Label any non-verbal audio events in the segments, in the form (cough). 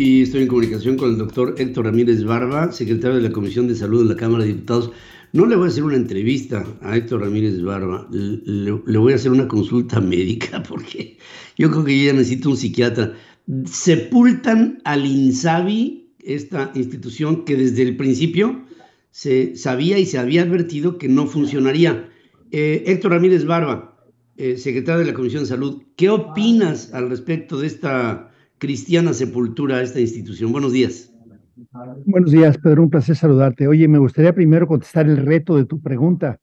Y estoy en comunicación con el doctor Héctor Ramírez Barba, secretario de la Comisión de Salud de la Cámara de Diputados. No le voy a hacer una entrevista a Héctor Ramírez Barba, le, voy a hacer una consulta (laughs) médica porque yo creo que ya necesito un psiquiatra. Sepultan al INSABI, esta institución que desde el principio se sabía y se había advertido que no funcionaría. Eh, Héctor Ramírez Barba, eh, secretario de la Comisión de Salud, ¿qué opinas al respecto de esta cristiana sepultura esta institución? Buenos días. Buenos días, Pedro. Un placer saludarte. Oye, me gustaría primero contestar el reto de tu pregunta,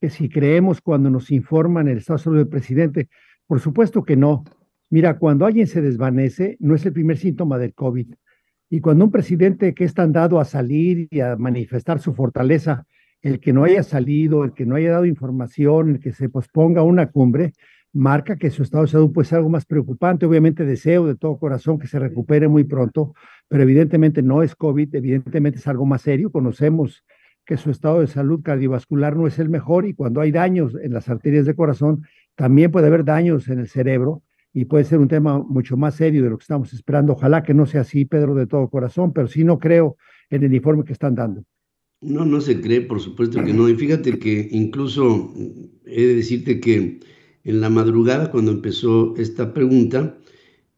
que si creemos cuando nos informan el estado de salud del presidente. Por supuesto que no. Mira, cuando alguien se desvanece, no es el primer síntoma del COVID. Y cuando un presidente que es tan dado a salir y a manifestar su fortaleza, el que no haya salido, el que no haya dado información, el que se posponga una cumbre, marca que su estado de salud puede ser algo más preocupante. Obviamente deseo de todo corazón que se recupere muy pronto, pero evidentemente no es COVID, evidentemente es algo más serio. Conocemos que su estado de salud cardiovascular no es el mejor y cuando hay daños en las arterias de corazón, también puede haber daños en el cerebro y puede ser un tema mucho más serio de lo que estamos esperando. Ojalá que no sea así, Pedro, de todo corazón, pero sí no creo en el informe que están dando. No, no se cree, por supuesto que no. Y fíjate que incluso he de decirte que en la madrugada, cuando empezó esta pregunta,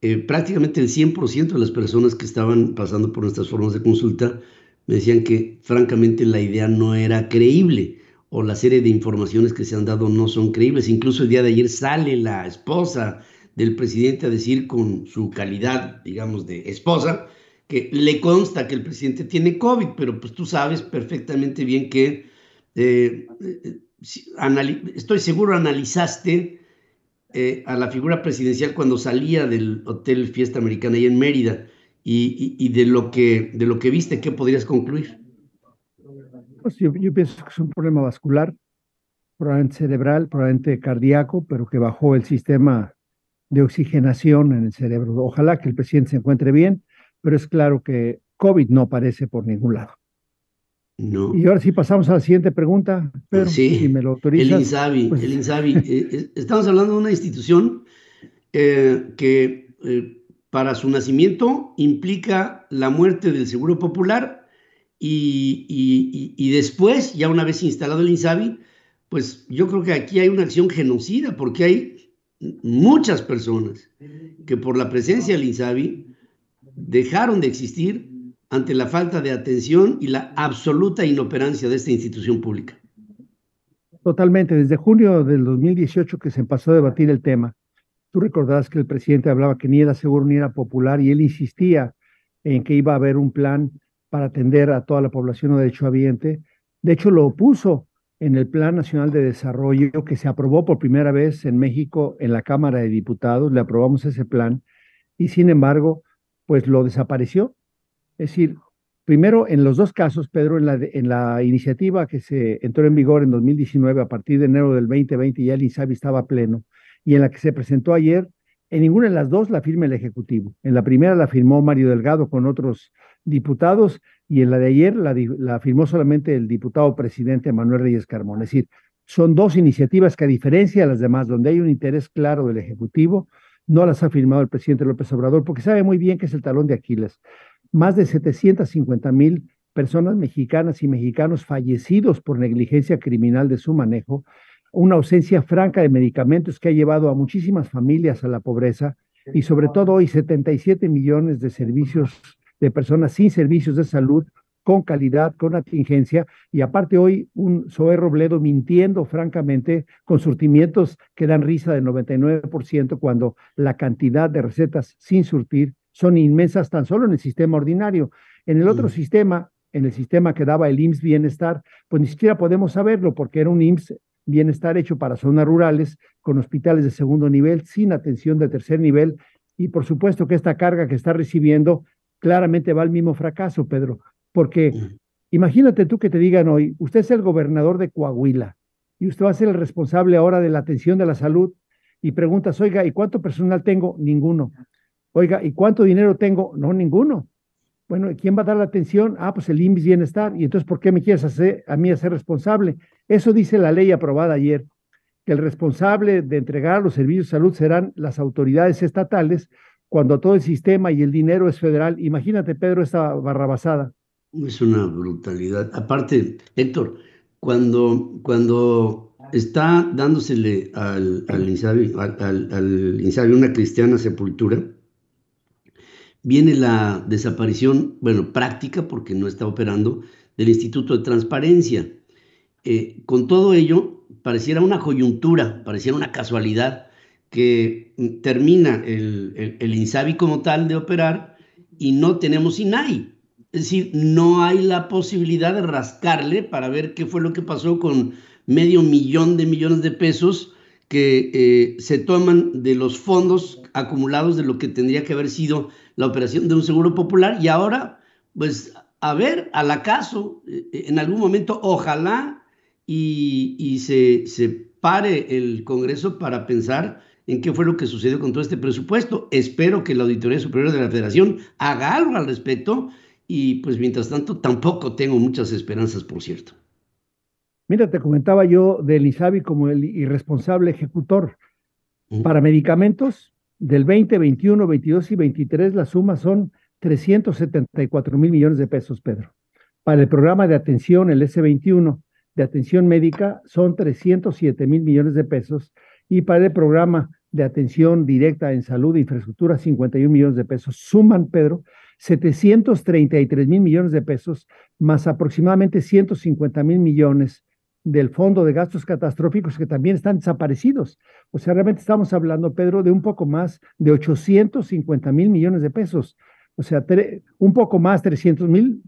eh, prácticamente el 100% de las personas que estaban pasando por nuestras formas de consulta me decían que francamente la idea no era creíble o la serie de informaciones que se han dado no son creíbles. Incluso el día de ayer sale la esposa del presidente a decir con su calidad, digamos, de esposa, que le consta que el presidente tiene COVID, pero pues tú sabes perfectamente bien que, eh, eh, estoy seguro, analizaste eh, a la figura presidencial cuando salía del Hotel Fiesta Americana ahí en Mérida y, de, lo que, de lo que viste, ¿qué podrías concluir? Pues yo, yo, pienso que es un problema vascular, probablemente cerebral, probablemente cardíaco, pero que bajó el sistema de oxigenación en el cerebro. Ojalá que el presidente se encuentre bien, pero es claro que COVID no aparece por ningún lado. No. Y ahora sí pasamos a la siguiente pregunta, Pedro, sí, si me lo autorizas. El INSABI, pues... el INSABI. eh, estamos hablando de una institución eh, que eh, para su nacimiento implica la muerte del Seguro Popular y, y, y, y, después, ya una vez instalado el INSABI, pues yo creo que aquí hay una acción genocida porque hay muchas personas que por la presencia del INSABI dejaron de existir ante la falta de atención y la absoluta inoperancia de esta institución pública. Totalmente. Desde junio del 2018 que se empezó a debatir el tema, tú recordarás que el presidente hablaba que ni era seguro ni era popular y él insistía en que iba a haber un plan para atender a toda la población o derechohabiente. De hecho, lo opuso en el Plan Nacional de Desarrollo que se aprobó por primera vez en México en la Cámara de Diputados. Le aprobamos ese plan y, sin embargo, pues lo desapareció es decir, primero, en los dos casos, Pedro, en la, en la iniciativa que se entró en vigor en 2019, a partir de enero del 2020, ya el INSABI estaba pleno, y en la que se presentó ayer, en ninguna de las dos la firma el Ejecutivo. En la primera la firmó Mario Delgado con otros diputados, y en la de ayer la, la firmó solamente el diputado presidente Manuel Reyes Carmón. Es decir, son dos iniciativas que, a diferencia de las demás, donde hay un interés claro del Ejecutivo, no las ha firmado el presidente López Obrador, porque sabe muy bien que es el talón de Aquiles. Más de 750 mil personas mexicanas y mexicanos fallecidos por negligencia criminal de su manejo, una ausencia franca de medicamentos que ha llevado a muchísimas familias a la pobreza y sobre todo hoy 77 millones de servicios de personas sin servicios de salud con calidad, con atingencia, y aparte hoy un Zoé Robledo mintiendo francamente con surtimientos que dan risa del 99% cuando la cantidad de recetas sin surtir son inmensas tan solo en el sistema ordinario. En el otro sistema, en el sistema que daba el IMSS Bienestar, pues ni siquiera podemos saberlo porque era un IMSS Bienestar hecho para zonas rurales, con hospitales de segundo nivel, sin atención de tercer nivel, y por supuesto que esta carga que está recibiendo claramente va al mismo fracaso, Pedro, porque imagínate tú que te digan hoy, usted es el gobernador de Coahuila y usted va a ser el responsable ahora de la atención de la salud y preguntas, oiga, ¿y cuánto personal tengo? Ninguno. Oiga, ¿y cuánto dinero tengo? No, ninguno. Bueno, ¿quién va a dar la atención? Ah, pues el IMSS Bienestar. ¿Y entonces por qué me quieres hacer a mí a ser responsable? Eso dice la ley aprobada ayer, que el responsable de entregar los servicios de salud serán las autoridades estatales cuando todo el sistema y el dinero es federal. Imagínate, Pedro, esta barrabasada. Es una brutalidad. Aparte, Héctor, cuando, cuando está dándosele al, al, Insabi, al, al Insabi una cristiana sepultura, viene la desaparición, bueno, práctica, porque no está operando, del Instituto de Transparencia. Eh, con todo ello, pareciera una coyuntura, pareciera una casualidad que termina el, el, el INSABI como tal de operar y no tenemos INAI. Es decir, no hay la posibilidad de rascarle para ver qué fue lo que pasó con medio millón de millones de pesos que eh, se toman de los fondos acumulados de lo que tendría que haber sido la operación de un seguro popular y ahora, pues, a ver, al acaso, eh, en algún momento, ojalá y, y se, se pare el Congreso para pensar en qué fue lo que sucedió con todo este presupuesto. Espero que la Auditoría Superior de la Federación haga algo al respecto y pues mientras tanto tampoco tengo muchas esperanzas, por cierto. Mira, te comentaba yo del ISABI como el irresponsable ejecutor. Para medicamentos del 20, 21, 22 y 23 la suma son 374 mil millones de pesos, Pedro. Para el programa de atención, el S21 de atención médica, son 307 mil millones de pesos. Y para el programa de atención directa en salud e infraestructura, 51 millones de pesos. Suman, Pedro, 733 mil millones de pesos, más aproximadamente 150 mil millones del Fondo de Gastos Catastróficos que también están desaparecidos. O sea, realmente estamos hablando, Pedro, de un poco más de 850 mil millones de pesos. O sea, un poco más, 300 mil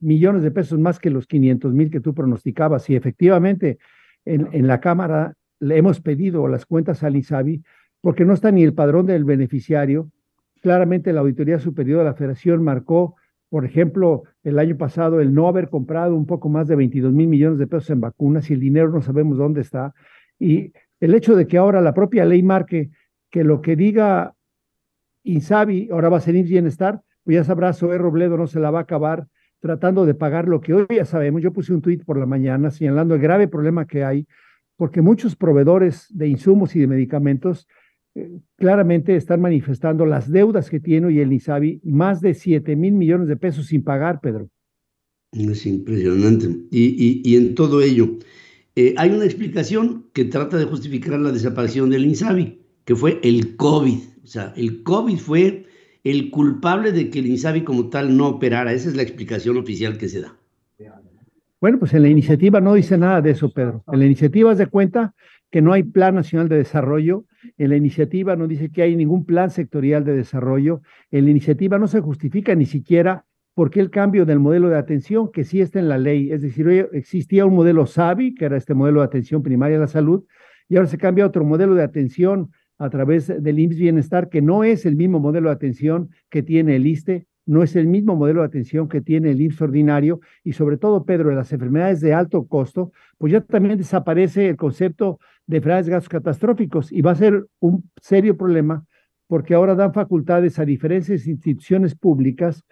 millones de pesos más que los 500 mil que tú pronosticabas. Y efectivamente, en, en la Cámara le hemos pedido las cuentas al INSABI porque no está ni el padrón del beneficiario, Claramente la Auditoría Superior de la Federación marcó, por ejemplo, el año pasado el no haber comprado un poco más de 22 mil millones de pesos en vacunas y el dinero no sabemos dónde está. Y el hecho de que ahora la propia ley marque que lo que diga Insabi ahora va a ser Bienestar, pues ya sabrá, Zoé Robledo no se la va a acabar tratando de pagar lo que hoy ya sabemos. Yo puse un tuit por la mañana señalando el grave problema que hay, porque muchos proveedores de insumos y de medicamentos claramente están manifestando las deudas que tiene hoy el ISABI, más de 7 mil millones de pesos sin pagar, Pedro. Es impresionante. Y, y, en todo ello, eh, hay una explicación que trata de justificar la desaparición del INSABI, que fue el COVID. O sea, el COVID fue el culpable de que el INSABI como tal no operara. Esa es la explicación oficial que se da. Bueno, pues en la iniciativa no dice nada de eso, Pedro. En la iniciativa de cuenta que no hay Plan Nacional de Desarrollo en la iniciativa no dice que hay ningún plan sectorial de desarrollo. En la iniciativa no se justifica ni siquiera por qué el cambio del modelo de atención, que sí está en la ley. Es decir, existía un modelo SAVI, que era este modelo de atención primaria a la salud, y ahora se cambia otro modelo de atención a través del IMSS Bienestar, que no es el mismo modelo de atención que tiene el ISTE, no es el mismo modelo de atención que tiene el IMSS ordinario, y sobre todo, Pedro, en las enfermedades de alto costo, pues ya también desaparece el concepto de enfermedades gastos catastróficos y va a ser un serio problema porque ahora dan facultades a diferentes instituciones públicas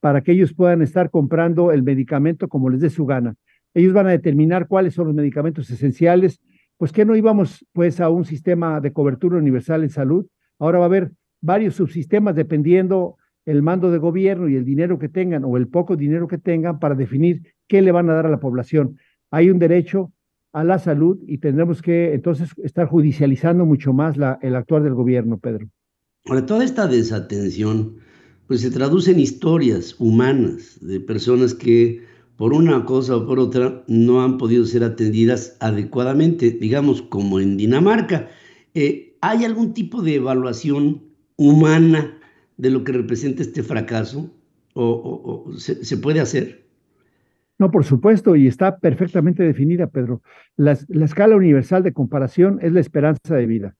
para que ellos puedan estar comprando el medicamento como les dé su gana. Ellos van a determinar cuáles son los medicamentos esenciales, pues que no íbamos pues a un sistema de cobertura universal en salud. Ahora va a haber varios subsistemas dependiendo el mando de gobierno y el dinero que tengan o el poco dinero que tengan para definir qué le van a dar a la población. Hay un derecho a la salud y tendremos que entonces estar judicializando mucho más el actuar del gobierno, Pedro. Ahora, toda esta desatención, pues se traduce en historias humanas de personas que por una cosa o por otra no han podido ser atendidas adecuadamente, digamos como en Dinamarca. Eh, ¿Hay algún tipo de evaluación humana de lo que representa este fracaso? ¿O, se, puede hacer? No, por supuesto, y está perfectamente definida, Pedro. La, la, escala universal de comparación es la esperanza de vida.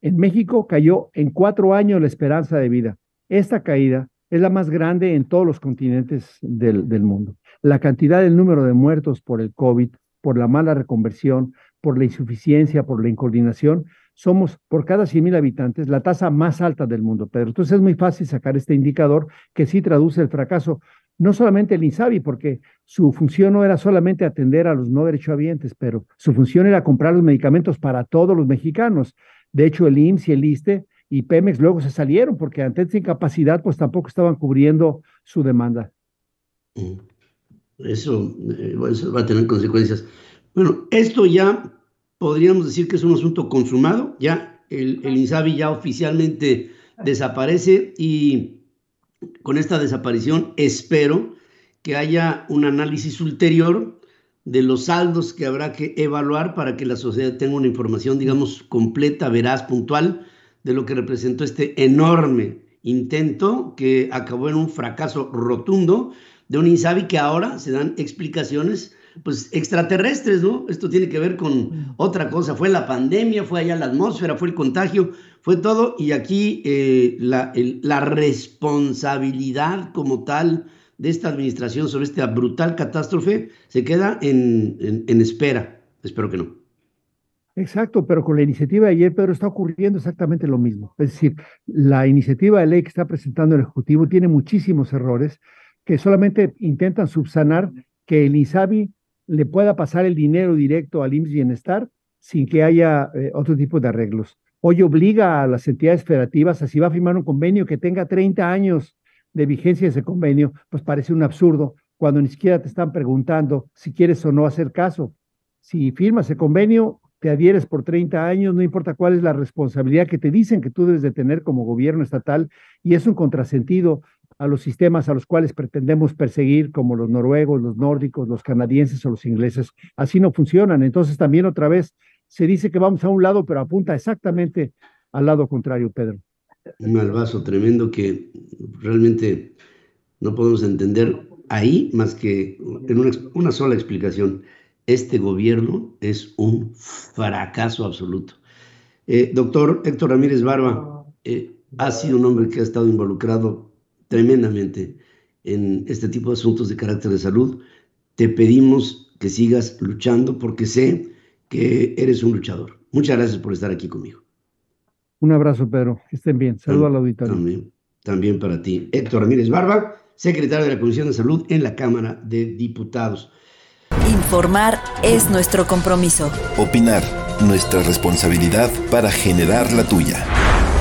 En México cayó en cuatro años la esperanza de vida. Esta caída es la más grande en todos los continentes del, del mundo. La cantidad del número de muertos por el COVID, por la mala reconversión, por la insuficiencia, por la incoordinación, somos por cada 100.000 habitantes la tasa más alta del mundo, Pedro. Entonces es muy fácil sacar este indicador que sí traduce el fracaso no solamente el INSABI, porque su función no era solamente atender a los no derechohabientes, pero su función era comprar los medicamentos para todos los mexicanos. De hecho, el IMSS y el ISTE y Pemex luego se salieron porque ante esta incapacidad, pues tampoco estaban cubriendo su demanda. Eso, eh, eso va a tener consecuencias. Bueno, esto ya podríamos decir que es un asunto consumado, ya el, el INSABI ya oficialmente desaparece y con esta desaparición espero que haya un análisis ulterior de los saldos que habrá que evaluar para que la sociedad tenga una información, digamos, completa, veraz, puntual de lo que representó este enorme intento que acabó en un fracaso rotundo de un INSABI que ahora se dan explicaciones pues extraterrestres, ¿no? Esto tiene que ver con otra cosa, fue la pandemia, fue allá la atmósfera, fue el contagio, fue todo, y aquí eh, la, el, la responsabilidad como tal de esta administración sobre esta brutal catástrofe se queda en, en, en espera. Espero que no. Exacto, pero con la iniciativa de ayer, Pedro, está ocurriendo exactamente lo mismo. Es decir, la iniciativa de ley que está presentando el Ejecutivo tiene muchísimos errores que solamente intentan subsanar que el INSABI le pueda pasar el dinero directo al IMSS Bienestar sin que haya eh, otro tipo de arreglos. Hoy obliga a las entidades federativas a si va a firmar un convenio que tenga 30 años de vigencia ese convenio, pues parece un absurdo cuando ni siquiera te están preguntando si quieres o no hacer caso. Si firmas el convenio, te adhieres por 30 años, no importa cuál es la responsabilidad que te dicen que tú debes de tener como gobierno estatal, y es un contrasentido a los sistemas a los cuales pretendemos perseguir, como los noruegos, los nórdicos, los canadienses o los ingleses. Así no funcionan. Entonces también otra vez se dice que vamos a un lado, pero apunta exactamente al lado contrario, Pedro. Un malvazo tremendo que realmente no podemos entender ahí más que en una, sola explicación. Este gobierno es un fracaso absoluto. Eh, doctor Héctor Ramírez Barba, eh, ha sido un hombre que ha estado involucrado tremendamente en este tipo de asuntos de carácter de salud. Te pedimos que sigas luchando porque sé que eres un luchador. Muchas gracias por estar aquí conmigo. Un abrazo, Pedro. Que estén bien. Saludos al auditorio. También, también para ti. Héctor Ramírez Barba, secretario de la Comisión de Salud en la Cámara de Diputados. Informar es nuestro compromiso. Opinar, nuestra responsabilidad para generar la tuya.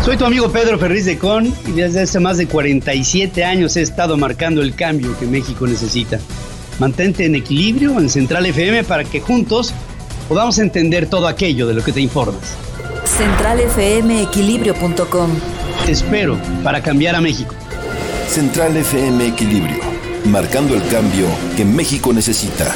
Soy tu amigo Pedro Ferriz de Con y desde hace más de 47 años he estado marcando el cambio que México necesita. Mantente en equilibrio en Central FM para que juntos podamos entender todo aquello de lo que te informas. CentralFMEquilibrio.com Te espero para cambiar a México. Central FM Equilibrio, marcando el cambio que México necesita.